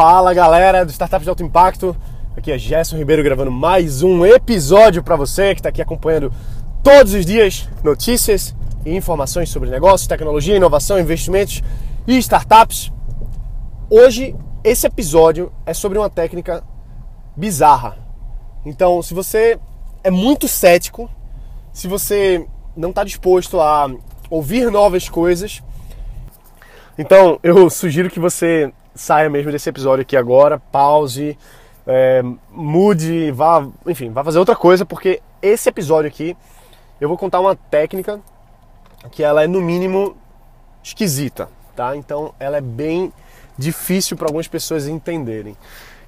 Fala galera do Startups de Alto Impacto, aqui é Gerson Ribeiro gravando mais um episódio para você que está aqui acompanhando todos os dias notícias e informações sobre negócios, tecnologia, inovação, investimentos e startups. Hoje esse episódio é sobre uma técnica bizarra. Então, se você é muito cético, se você não está disposto a ouvir novas coisas, então eu sugiro que você saia mesmo desse episódio aqui agora, pause, é, mude, vá, enfim, vá fazer outra coisa, porque esse episódio aqui eu vou contar uma técnica que ela é no mínimo esquisita, tá? Então ela é bem difícil para algumas pessoas entenderem.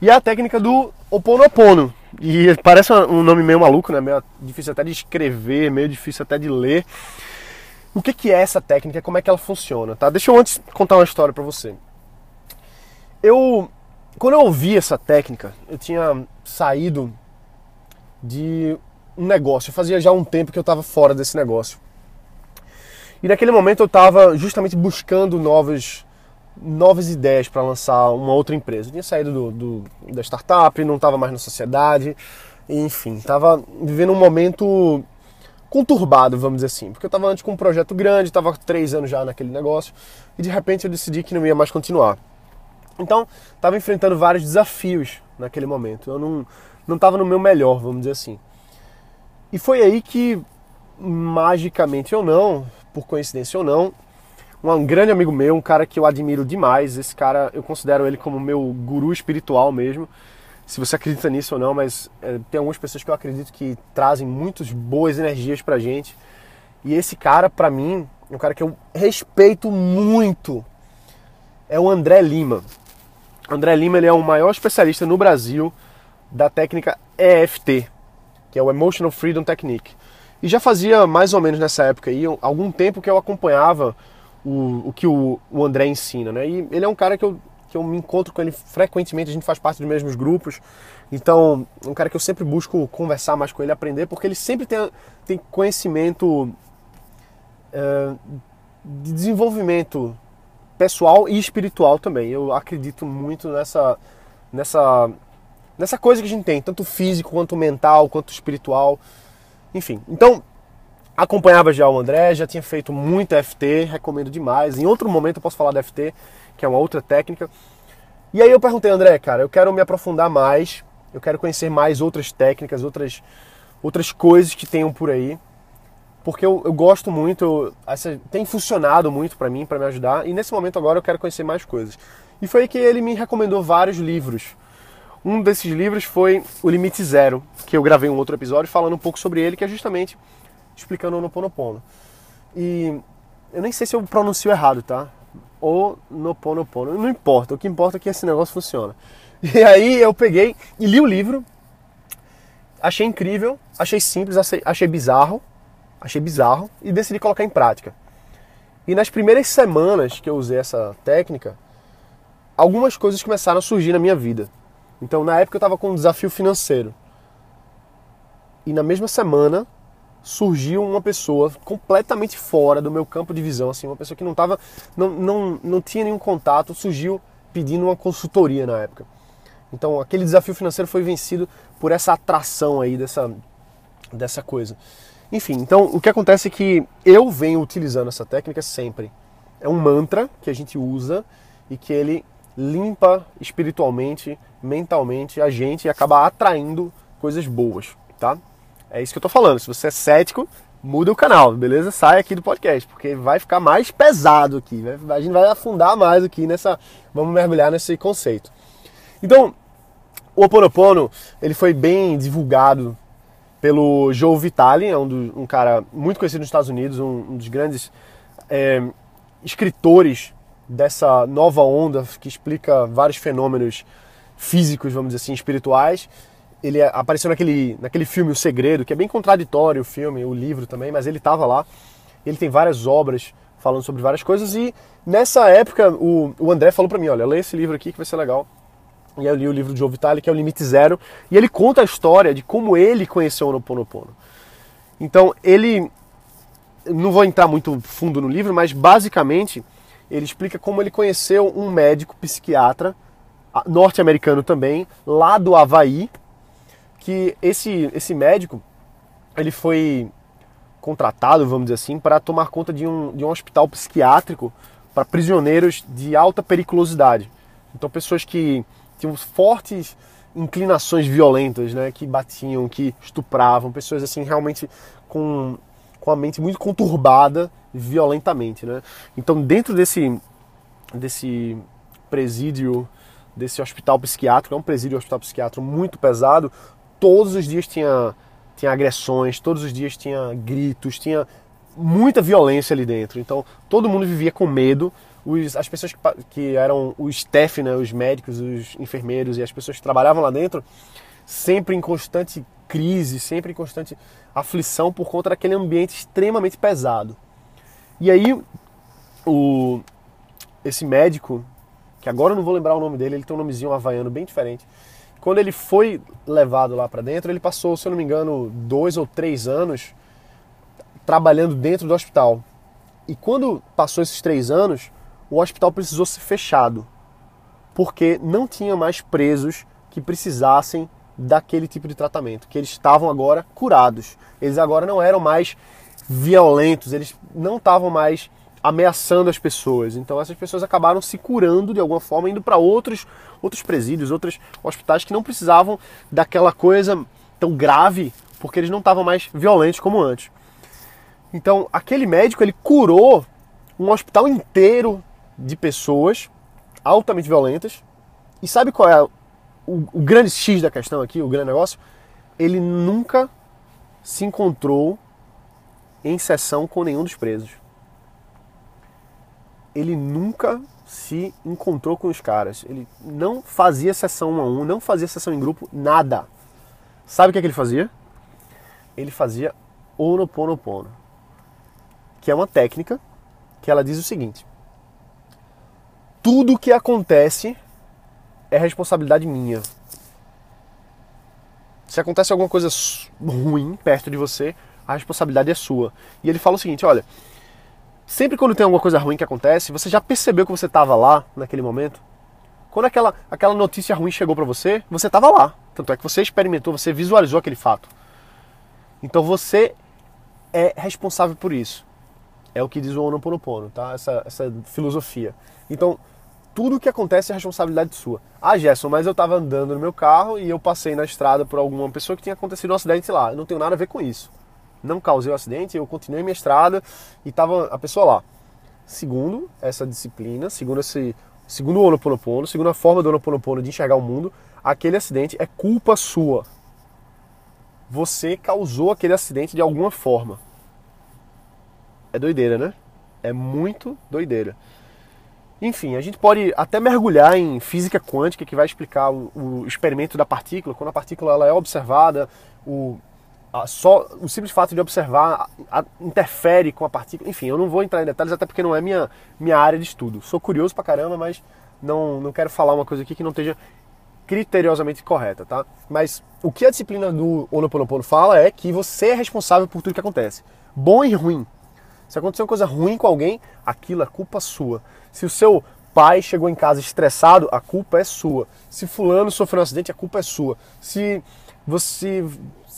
E é a técnica do Oponopono. E parece um nome meio maluco, né? Meio difícil até de escrever, meio difícil até de ler. O que, que é essa técnica? Como é que ela funciona? Tá? Deixa eu antes contar uma história para você. Eu, quando eu ouvi essa técnica, eu tinha saído de um negócio. Fazia já um tempo que eu estava fora desse negócio. E naquele momento eu estava justamente buscando novas, novas ideias para lançar uma outra empresa. Eu tinha saído do, do da startup, não estava mais na sociedade, enfim, estava vivendo um momento conturbado, vamos dizer assim. Porque eu estava antes com um projeto grande, estava três anos já naquele negócio, e de repente eu decidi que não ia mais continuar. Então, estava enfrentando vários desafios naquele momento. Eu não não estava no meu melhor, vamos dizer assim. E foi aí que, magicamente ou não, por coincidência ou não, um grande amigo meu, um cara que eu admiro demais, esse cara eu considero ele como meu guru espiritual mesmo, se você acredita nisso ou não, mas é, tem algumas pessoas que eu acredito que trazem muitas boas energias pra gente. E esse cara, pra mim, é um cara que eu respeito muito. É o André Lima. André Lima ele é o maior especialista no Brasil da técnica EFT, que é o Emotional Freedom Technique. E já fazia mais ou menos nessa época aí, algum tempo que eu acompanhava o, o que o, o André ensina, né? E ele é um cara que eu que eu me encontro com ele frequentemente, a gente faz parte dos mesmos grupos. Então, é um cara que eu sempre busco conversar mais com ele, aprender, porque ele sempre tem, tem conhecimento uh, de desenvolvimento pessoal e espiritual também. Eu acredito muito nessa, nessa, nessa coisa que a gente tem, tanto físico quanto mental, quanto espiritual. Enfim, então acompanhava já o André, já tinha feito muito FT, recomendo demais. Em outro momento eu posso falar da FT, que é uma outra técnica. E aí eu perguntei, André, cara, eu quero me aprofundar mais, eu quero conhecer mais outras técnicas, outras, outras coisas que tenham por aí, porque eu, eu gosto muito, essa, tem funcionado muito para mim, para me ajudar, e nesse momento agora eu quero conhecer mais coisas. E foi aí que ele me recomendou vários livros. Um desses livros foi O Limite Zero, que eu gravei um outro episódio falando um pouco sobre ele, que é justamente explicando o Noponopono. E eu nem sei se eu pronuncio errado, tá? ou no pono pono. Não importa, o que importa é que esse negócio funciona. E aí eu peguei e li o livro, achei incrível, achei simples, achei bizarro, achei bizarro e decidi colocar em prática. E nas primeiras semanas que eu usei essa técnica, algumas coisas começaram a surgir na minha vida. Então, na época eu estava com um desafio financeiro. E na mesma semana surgiu uma pessoa completamente fora do meu campo de visão, assim, uma pessoa que não tava, não, não, não tinha nenhum contato, surgiu pedindo uma consultoria na época. Então aquele desafio financeiro foi vencido por essa atração aí dessa, dessa coisa. Enfim, então o que acontece é que eu venho utilizando essa técnica sempre. É um mantra que a gente usa e que ele limpa espiritualmente, mentalmente a gente e acaba atraindo coisas boas, tá? É isso que eu tô falando. Se você é cético, muda o canal, beleza? Sai aqui do podcast, porque vai ficar mais pesado aqui. Né? A gente vai afundar mais aqui nessa. Vamos mergulhar nesse conceito. Então, o Oponopono, ele foi bem divulgado pelo Joe Vitale, é um, do, um cara muito conhecido nos Estados Unidos, um, um dos grandes é, escritores dessa nova onda que explica vários fenômenos físicos, vamos dizer assim, espirituais ele apareceu naquele, naquele filme O Segredo, que é bem contraditório o filme, o livro também, mas ele estava lá. Ele tem várias obras falando sobre várias coisas e nessa época o, o André falou para mim, olha, lê esse livro aqui que vai ser legal. E eu li o livro de Joe Vitale, que é o Limite Zero, e ele conta a história de como ele conheceu o Noponopono. Então, ele não vou entrar muito fundo no livro, mas basicamente ele explica como ele conheceu um médico psiquiatra norte-americano também, lá do Havaí, que esse, esse médico ele foi contratado, vamos dizer assim, para tomar conta de um, de um hospital psiquiátrico para prisioneiros de alta periculosidade. Então, pessoas que tinham fortes inclinações violentas, né, que batiam, que estupravam, pessoas assim realmente com, com a mente muito conturbada violentamente, né? Então, dentro desse desse presídio, desse hospital psiquiátrico, é um presídio hospital psiquiátrico muito pesado, todos os dias tinha tinha agressões, todos os dias tinha gritos, tinha muita violência ali dentro. Então todo mundo vivia com medo. Os, as pessoas que, que eram o staff, né, os médicos, os enfermeiros e as pessoas que trabalhavam lá dentro, sempre em constante crise, sempre em constante aflição por conta daquele ambiente extremamente pesado. E aí o, esse médico, que agora eu não vou lembrar o nome dele, ele tem um nomezinho havaiano bem diferente quando ele foi levado lá para dentro, ele passou, se eu não me engano, dois ou três anos trabalhando dentro do hospital. E quando passou esses três anos, o hospital precisou ser fechado, porque não tinha mais presos que precisassem daquele tipo de tratamento, que eles estavam agora curados. Eles agora não eram mais violentos, eles não estavam mais ameaçando as pessoas. Então essas pessoas acabaram se curando de alguma forma, indo para outros, outros presídios, outros hospitais que não precisavam daquela coisa tão grave, porque eles não estavam mais violentos como antes. Então aquele médico ele curou um hospital inteiro de pessoas altamente violentas. E sabe qual é o, o grande X da questão aqui, o grande negócio? Ele nunca se encontrou em sessão com nenhum dos presos ele nunca se encontrou com os caras. Ele não fazia sessão um a um, não fazia sessão em grupo, nada. Sabe o que, é que ele fazia? Ele fazia Onoponopono, que é uma técnica que ela diz o seguinte: tudo que acontece é responsabilidade minha. Se acontece alguma coisa ruim perto de você, a responsabilidade é sua. E ele fala o seguinte: olha, Sempre quando tem alguma coisa ruim que acontece, você já percebeu que você estava lá naquele momento? Quando aquela, aquela notícia ruim chegou para você, você estava lá. Tanto é que você experimentou, você visualizou aquele fato. Então você é responsável por isso. É o que diz o Honoponopono, tá? Essa, essa filosofia. Então, tudo que acontece é responsabilidade sua. Ah, Gerson, mas eu estava andando no meu carro e eu passei na estrada por alguma pessoa que tinha acontecido um acidente lá. Eu não tenho nada a ver com isso não causei o um acidente, eu continuei minha estrada e estava a pessoa lá. Segundo essa disciplina, segundo esse, segundo o Honoponopono, segundo a forma do Honoponopono de enxergar o mundo, aquele acidente é culpa sua. Você causou aquele acidente de alguma forma. É doideira, né? É muito doideira. Enfim, a gente pode até mergulhar em física quântica, que vai explicar o, o experimento da partícula. Quando a partícula ela é observada, o só o simples fato de observar a, a, interfere com a partícula. Enfim, eu não vou entrar em detalhes até porque não é minha, minha área de estudo. Sou curioso pra caramba, mas não, não quero falar uma coisa aqui que não esteja criteriosamente correta, tá? Mas o que a disciplina do Honoponopono fala é que você é responsável por tudo que acontece, bom e ruim. Se acontecer uma coisa ruim com alguém, aquilo é culpa sua. Se o seu pai chegou em casa estressado, a culpa é sua. Se fulano sofreu um acidente, a culpa é sua. Se você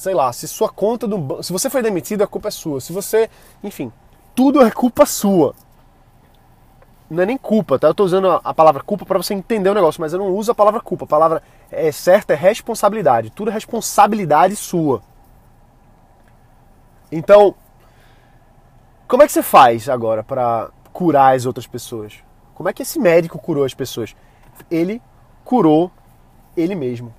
sei lá, se sua conta do banco. Se você foi demitido, a culpa é sua. Se você. Enfim, tudo é culpa sua. Não é nem culpa, tá? Eu tô usando a palavra culpa para você entender o negócio, mas eu não uso a palavra culpa. A palavra é certa é responsabilidade. Tudo é responsabilidade sua. Então, como é que você faz agora para curar as outras pessoas? Como é que esse médico curou as pessoas? Ele curou ele mesmo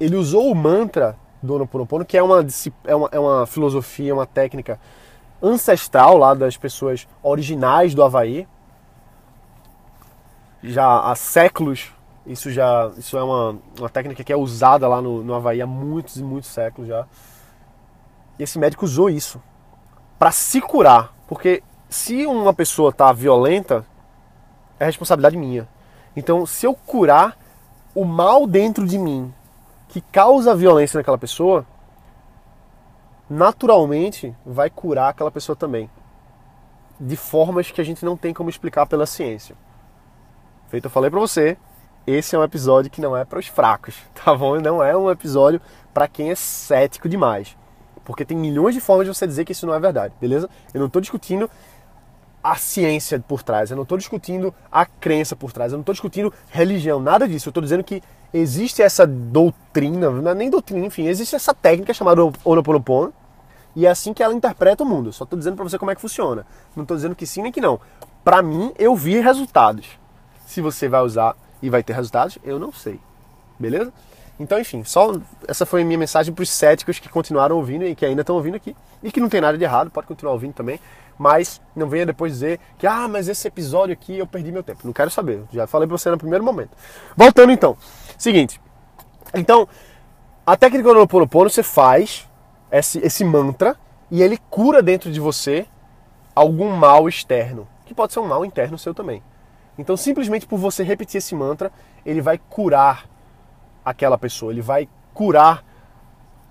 ele usou o mantra do Ho'oponopono, que é uma, é uma, é uma filosofia, uma técnica ancestral lá das pessoas originais do Havaí. Já há séculos, isso já isso é uma, uma técnica que é usada lá no, no Havaí há muitos e muitos séculos já. E esse médico usou isso para se curar, porque se uma pessoa está violenta, é responsabilidade minha. Então, se eu curar o mal dentro de mim, que causa violência naquela pessoa, naturalmente vai curar aquela pessoa também. De formas que a gente não tem como explicar pela ciência. Feito, eu falei para você, esse é um episódio que não é para os fracos, tá bom? Não é um episódio para quem é cético demais. Porque tem milhões de formas de você dizer que isso não é verdade, beleza? Eu não estou discutindo a ciência por trás, eu não estou discutindo a crença por trás, eu não estou discutindo religião, nada disso. Eu estou dizendo que existe essa doutrina, não é nem doutrina, enfim, existe essa técnica chamada Ho'oponopono e é assim que ela interpreta o mundo. Só estou dizendo para você como é que funciona. Não estou dizendo que sim nem que não. Para mim, eu vi resultados. Se você vai usar e vai ter resultados, eu não sei. Beleza? Então, enfim, só essa foi a minha mensagem para os céticos que continuaram ouvindo e que ainda estão ouvindo aqui. E que não tem nada de errado, pode continuar ouvindo também. Mas não venha depois dizer que, ah, mas esse episódio aqui eu perdi meu tempo. Não quero saber. Já falei para você no primeiro momento. Voltando então. Seguinte. Então, a técnica do Ho'oponopono você faz esse, esse mantra e ele cura dentro de você algum mal externo, que pode ser um mal interno seu também. Então, simplesmente por você repetir esse mantra, ele vai curar aquela pessoa, ele vai curar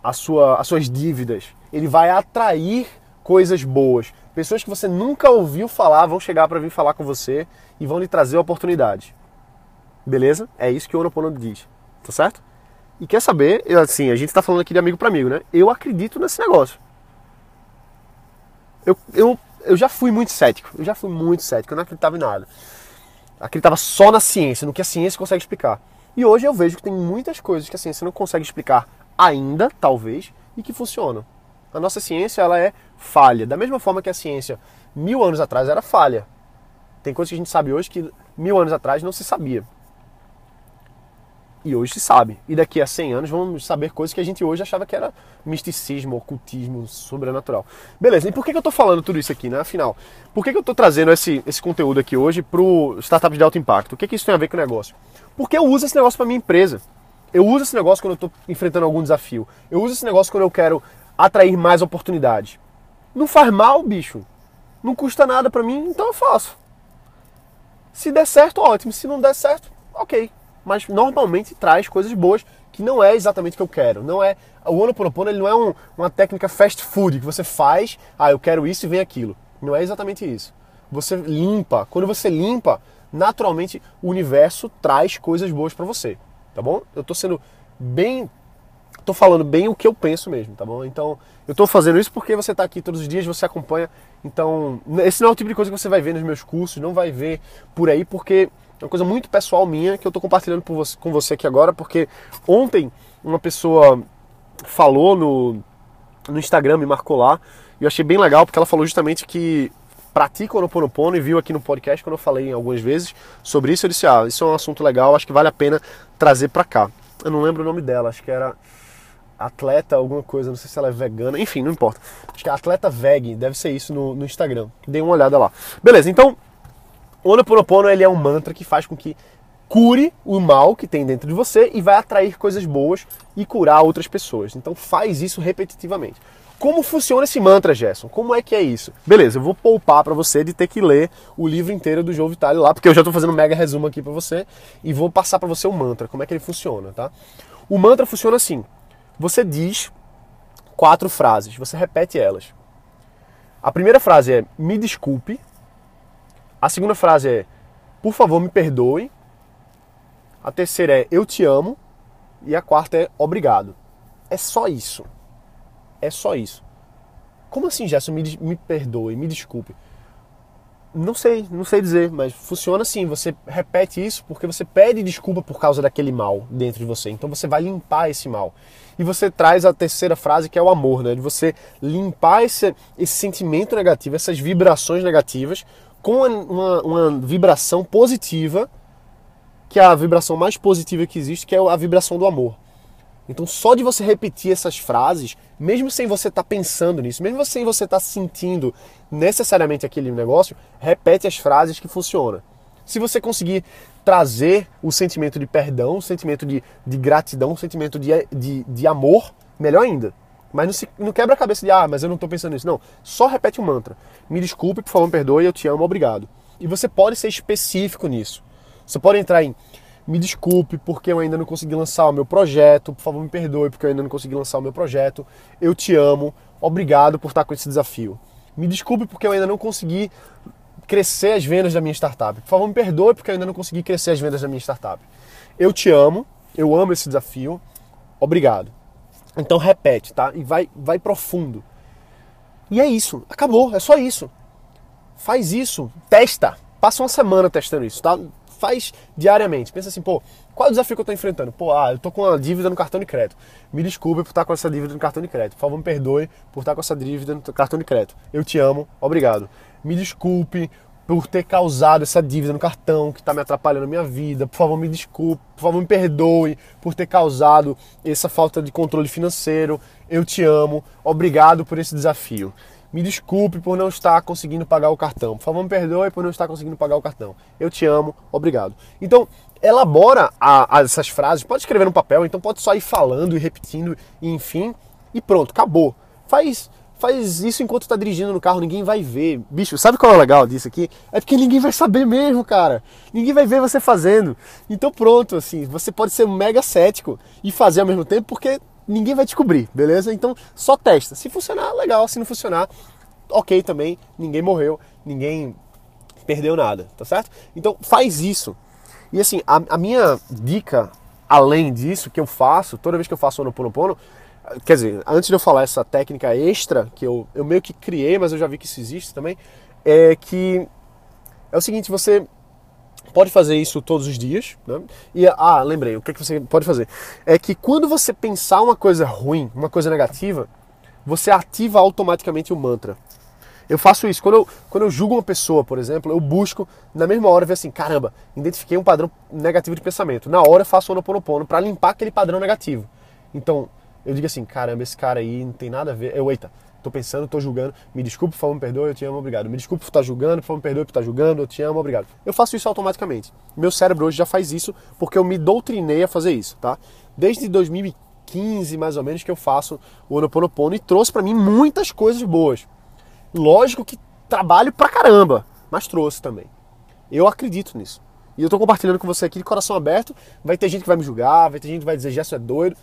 a sua, as suas dívidas, ele vai atrair coisas boas. Pessoas que você nunca ouviu falar vão chegar para vir falar com você e vão lhe trazer oportunidade. Beleza? É isso que o Ono diz. Tá certo? E quer saber, assim, a gente está falando aqui de amigo para amigo, né? Eu acredito nesse negócio. Eu, eu, eu já fui muito cético. Eu já fui muito cético. Eu não acreditava em nada. Acreditava só na ciência, no que a ciência consegue explicar. E hoje eu vejo que tem muitas coisas que a ciência não consegue explicar ainda, talvez, e que funcionam. A nossa ciência ela é falha. Da mesma forma que a ciência mil anos atrás era falha. Tem coisas que a gente sabe hoje que mil anos atrás não se sabia. E hoje se sabe. E daqui a 100 anos vamos saber coisas que a gente hoje achava que era misticismo, ocultismo, sobrenatural. Beleza, e por que, eu estou falando tudo isso aqui, né? Afinal, por que, eu estou trazendo esse, esse conteúdo aqui hoje para o Startup de Alto Impacto? O que, que isso tem a ver com o negócio? Porque eu uso esse negócio para minha empresa. Eu uso esse negócio quando eu estou enfrentando algum desafio. Eu uso esse negócio quando eu quero atrair mais oportunidades. Não faz mal, bicho. Não custa nada para mim, então eu faço. Se der certo, ótimo. Se não der certo, ok mas normalmente traz coisas boas que não é exatamente o que eu quero. Não é o Ono Ponopono, ele não é um, uma técnica fast food que você faz, ah, eu quero isso e vem aquilo. Não é exatamente isso. Você limpa. Quando você limpa, naturalmente o universo traz coisas boas para você, tá bom? Eu tô sendo bem tô falando bem o que eu penso mesmo, tá bom? Então, eu tô fazendo isso porque você tá aqui todos os dias, você acompanha. Então, esse não é o tipo de coisa que você vai ver nos meus cursos, não vai ver por aí, porque é uma coisa muito pessoal minha que eu estou compartilhando você, com você aqui agora, porque ontem uma pessoa falou no, no Instagram, me marcou lá, e eu achei bem legal, porque ela falou justamente que pratica o Ho'oponopono e viu aqui no podcast quando eu falei algumas vezes sobre isso, eu disse, ah, isso é um assunto legal, acho que vale a pena trazer para cá. Eu não lembro o nome dela, acho que era atleta alguma coisa, não sei se ela é vegana, enfim, não importa. Acho que é atleta veg, deve ser isso no, no Instagram. Dei uma olhada lá. Beleza, então o Ho'oponopono ele é um mantra que faz com que cure o mal que tem dentro de você e vai atrair coisas boas e curar outras pessoas. Então faz isso repetitivamente. Como funciona esse mantra, Gerson? Como é que é isso? Beleza, eu vou poupar para você de ter que ler o livro inteiro do João Vitale lá, porque eu já estou fazendo um mega resumo aqui para você e vou passar para você o mantra, como é que ele funciona, tá? O mantra funciona assim: você diz quatro frases, você repete elas. A primeira frase é me desculpe, a segunda frase é: por favor, me perdoe. A terceira é: eu te amo. E a quarta é: obrigado. É só isso. É só isso. Como assim, Gerson? Me, me perdoe, me desculpe. Não sei, não sei dizer, mas funciona assim. Você repete isso porque você pede desculpa por causa daquele mal dentro de você. Então você vai limpar esse mal. E você traz a terceira frase que é o amor, né? De você limpar esse, esse sentimento negativo, essas vibrações negativas, com uma, uma vibração positiva, que é a vibração mais positiva que existe, que é a vibração do amor. Então, só de você repetir essas frases, mesmo sem você estar tá pensando nisso, mesmo sem você estar tá sentindo necessariamente aquele negócio, repete as frases que funcionam. Se você conseguir trazer o sentimento de perdão, o sentimento de, de gratidão, o sentimento de, de, de amor, melhor ainda. Mas não, se, não quebra a cabeça de, ah, mas eu não estou pensando nisso. Não, só repete o mantra. Me desculpe, por favor, me perdoe, eu te amo, obrigado. E você pode ser específico nisso. Você pode entrar em, me desculpe porque eu ainda não consegui lançar o meu projeto, por favor, me perdoe porque eu ainda não consegui lançar o meu projeto, eu te amo, obrigado por estar com esse desafio. Me desculpe porque eu ainda não consegui crescer as vendas da minha startup. Por favor, me perdoe porque eu ainda não consegui crescer as vendas da minha startup. Eu te amo, eu amo esse desafio. Obrigado. Então repete, tá? E vai, vai profundo. E é isso, acabou, é só isso. Faz isso, testa. Passa uma semana testando isso, tá? Faz diariamente. Pensa assim, pô, qual é o desafio que eu estou enfrentando? Pô, ah, eu tô com uma dívida no cartão de crédito. Me desculpe por estar com essa dívida no cartão de crédito. Por favor, me perdoe por estar com essa dívida no cartão de crédito. Eu te amo, obrigado. Me desculpe por ter causado essa dívida no cartão que está me atrapalhando a minha vida. Por favor, me desculpe, por favor, me perdoe por ter causado essa falta de controle financeiro. Eu te amo, obrigado por esse desafio. Me desculpe por não estar conseguindo pagar o cartão. Por favor, me perdoe por não estar conseguindo pagar o cartão. Eu te amo, obrigado. Então, elabora a, a essas frases, pode escrever no papel, então pode só ir falando e repetindo, e enfim, e pronto, acabou. Faz Faz isso enquanto tá dirigindo no carro, ninguém vai ver. Bicho, sabe qual é o legal disso aqui? É porque ninguém vai saber mesmo, cara. Ninguém vai ver você fazendo. Então pronto, assim, você pode ser mega cético e fazer ao mesmo tempo porque ninguém vai descobrir, beleza? Então só testa. Se funcionar, legal. Se não funcionar, ok também. Ninguém morreu, ninguém perdeu nada, tá certo? Então faz isso. E assim, a, a minha dica, além disso, que eu faço, toda vez que eu faço o Oponopono, Quer dizer, antes de eu falar essa técnica extra, que eu, eu meio que criei, mas eu já vi que isso existe também, é que é o seguinte, você pode fazer isso todos os dias, né? E, ah, lembrei, o que, é que você pode fazer? É que quando você pensar uma coisa ruim, uma coisa negativa, você ativa automaticamente o mantra. Eu faço isso. Quando eu, quando eu julgo uma pessoa, por exemplo, eu busco, na mesma hora, ver assim, caramba, identifiquei um padrão negativo de pensamento. Na hora eu faço o Ho'oponopono para limpar aquele padrão negativo. Então, eu digo assim, caramba, esse cara aí não tem nada a ver. Eu, eita, tô pensando, tô julgando, me desculpe, por favor, me perdoe, eu te amo, obrigado. Me desculpe por estar julgando, por favor, me perdoe por estar julgando, eu te amo, obrigado. Eu faço isso automaticamente. Meu cérebro hoje já faz isso porque eu me doutrinei a fazer isso, tá? Desde 2015, mais ou menos, que eu faço o Ho'oponopono e trouxe para mim muitas coisas boas. Lógico que trabalho pra caramba, mas trouxe também. Eu acredito nisso. E eu tô compartilhando com você aqui de coração aberto. Vai ter gente que vai me julgar, vai ter gente que vai dizer, Gerson é doido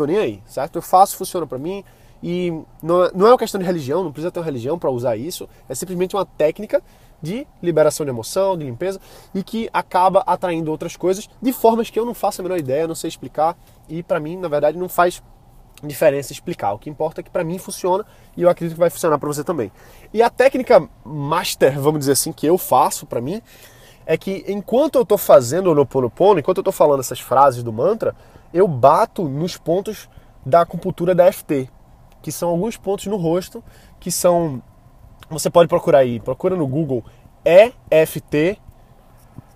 tô nem aí, certo? Eu faço, funciona para mim e não, é, não é uma questão de religião, não precisa ter uma religião para usar isso, é simplesmente uma técnica de liberação de emoção, de limpeza e que acaba atraindo outras coisas de formas que eu não faço a menor ideia, não sei explicar e para mim, na verdade, não faz diferença explicar. O que importa é que para mim funciona e eu acredito que vai funcionar para você também. E a técnica master, vamos dizer assim, que eu faço para mim é que enquanto eu estou fazendo o Ho'oponopono, enquanto eu estou falando essas frases do mantra, eu bato nos pontos da acupuntura da FT, que são alguns pontos no rosto que são. Você pode procurar aí, procura no Google EFT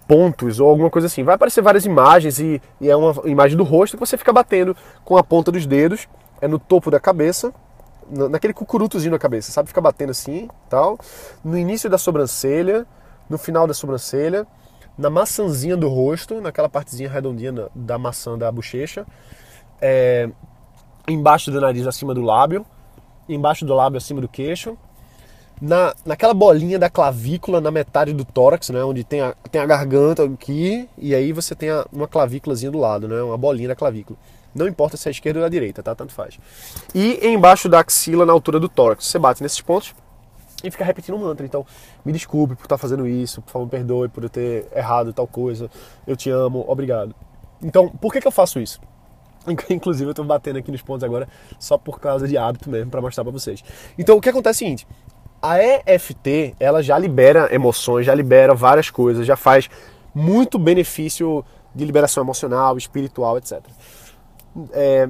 pontos ou alguma coisa assim. Vai aparecer várias imagens e, e, é uma imagem do rosto que você fica batendo com a ponta dos dedos, é no topo da cabeça, naquele cucurutozinho na cabeça, sabe? Fica batendo assim, tal. No início da sobrancelha, no final da sobrancelha na maçãzinha do rosto, naquela partezinha redondinha da maçã da bochecha, é, embaixo do nariz, acima do lábio, embaixo do lábio, acima do queixo, na, naquela bolinha da clavícula na metade do tórax, né, onde tem a, tem a garganta aqui, e aí você tem a, uma clavículazinha do lado, né, uma bolinha da clavícula. Não importa se é a esquerda ou a direita, tá? Tanto faz. E embaixo da axila, na altura do tórax. Você bate nesses pontos, e ficar repetindo o mantra. Então, me desculpe por estar fazendo isso, por favor, me perdoe por eu ter errado tal coisa, eu te amo, obrigado. Então, por que, que eu faço isso? Inclusive, eu estou batendo aqui nos pontos agora só por causa de hábito mesmo, para mostrar para vocês. Então, o que acontece é o seguinte: a EFT, ela já libera emoções, já libera várias coisas, já faz muito benefício de liberação emocional, espiritual, etc. É,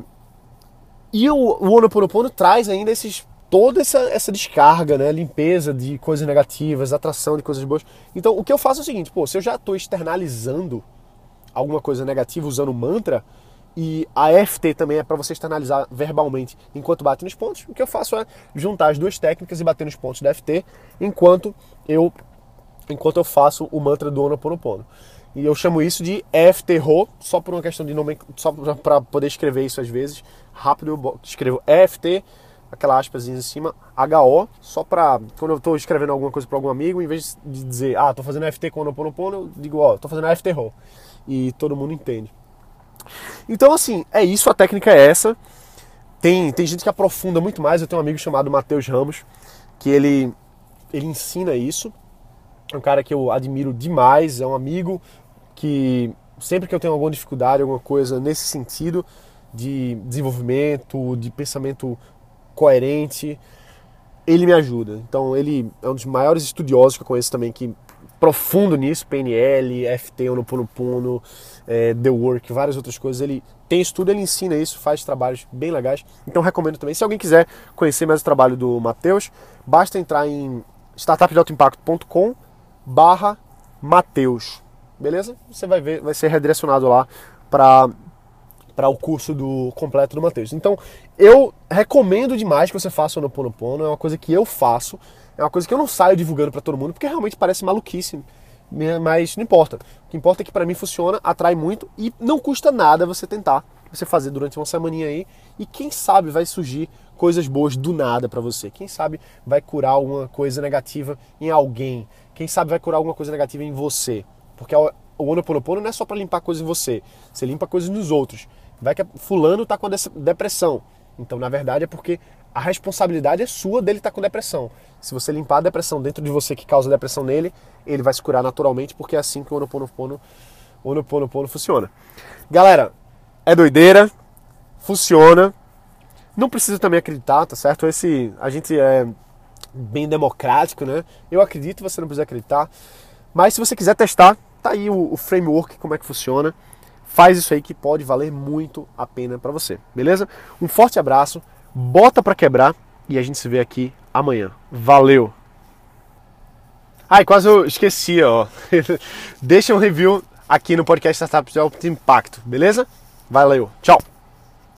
e o, o Ho'oponopono traz ainda esses toda essa, essa descarga, né? limpeza de coisas negativas, atração de coisas boas. Então, o que eu faço é o seguinte, pô, se eu já estou externalizando alguma coisa negativa usando mantra, e a FT também é para você externalizar verbalmente enquanto bate nos pontos, o que eu faço é juntar as duas técnicas e bater nos pontos da FT enquanto eu enquanto eu faço o mantra do Ho'oponopono. E eu chamo isso de EFT-RO, só por uma questão de nome, só para poder escrever isso às vezes. Rápido eu escrevo EFT aquela aspas em cima, HO, só para quando eu estou escrevendo alguma coisa para algum amigo, em vez de dizer, ah, estou fazendo FT com o Ho'oponopono, eu digo, ó, oh, estou fazendo FT RO. E todo mundo entende. Então, assim, é isso, a técnica é essa. Tem, tem gente que aprofunda muito mais. Eu tenho um amigo chamado Matheus Ramos, que ele, ele ensina isso. é um cara que eu admiro demais, é um amigo que sempre que eu tenho alguma dificuldade, alguma coisa nesse sentido de desenvolvimento, de pensamento coerente, ele me ajuda. Então ele é um dos maiores estudiosos que eu conheço também que profundo nisso, PNL, FT, Onoponopono, é, The Work, várias outras coisas. Ele tem estudo, ele ensina isso, faz trabalhos bem legais. Então recomendo também. Se alguém quiser conhecer mais o trabalho do Matheus, basta entrar em startupdealtoimpacto.com barra Mateus. Beleza? Você vai ver, vai ser redirecionado lá para para o curso do completo do Mateus. Então, eu recomendo demais que você faça o Noponopono, é uma coisa que eu faço, é uma coisa que eu não saio divulgando para todo mundo, porque realmente parece maluquice, mas não importa. O que importa é que para mim funciona, atrai muito e não custa nada você tentar, você fazer durante uma semaninha aí e quem sabe vai surgir coisas boas do nada para você. Quem sabe vai curar alguma coisa negativa em alguém. Quem sabe vai curar alguma coisa negativa em você. Porque o Ho'oponopono não é só para limpar coisas em você, você limpa coisas nos outros. Vai que fulano está com depressão. Então, na verdade, é porque a responsabilidade é sua dele estar tá com depressão. Se você limpar a depressão dentro de você que causa depressão nele, ele vai se curar naturalmente, porque é assim que o Ho'oponopono, Ho'oponopono funciona. Galera, é doideira, funciona. Não precisa também acreditar, tá certo? Esse a gente é bem democrático, né? Eu acredito, você não precisa acreditar. Mas se você quiser testar, tá aí o, o framework, como é que funciona. Faz isso aí que pode valer muito a pena para você, beleza? Um forte abraço, bota para quebrar e a gente se vê aqui amanhã. Valeu! Ai, quase eu esqueci, ó. Deixa um review aqui no podcast Startups de Alto Impacto, beleza? Valeu, tchau!